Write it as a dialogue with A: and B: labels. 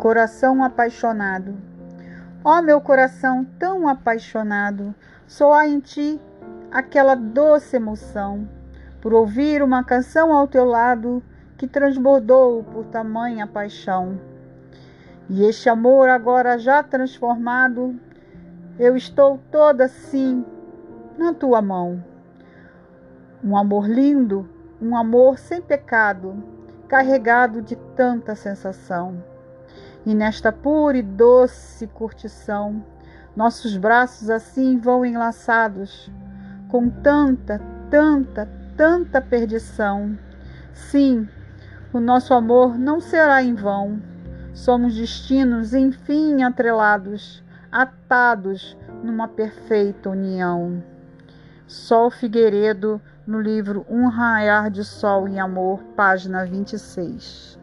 A: Coração apaixonado. Ó meu coração tão apaixonado, só em ti aquela doce emoção por ouvir uma canção ao teu lado que transbordou por tamanha paixão. E este amor agora já transformado, eu estou toda assim na tua mão. Um amor lindo, um amor sem pecado, carregado de tanta sensação. E nesta pura e doce curtição, nossos braços assim vão enlaçados, com tanta, tanta, tanta perdição. Sim, o nosso amor não será em vão. Somos destinos, enfim, atrelados, atados numa perfeita união. Sol Figueiredo, no livro Um Raiar de Sol em Amor, página 26.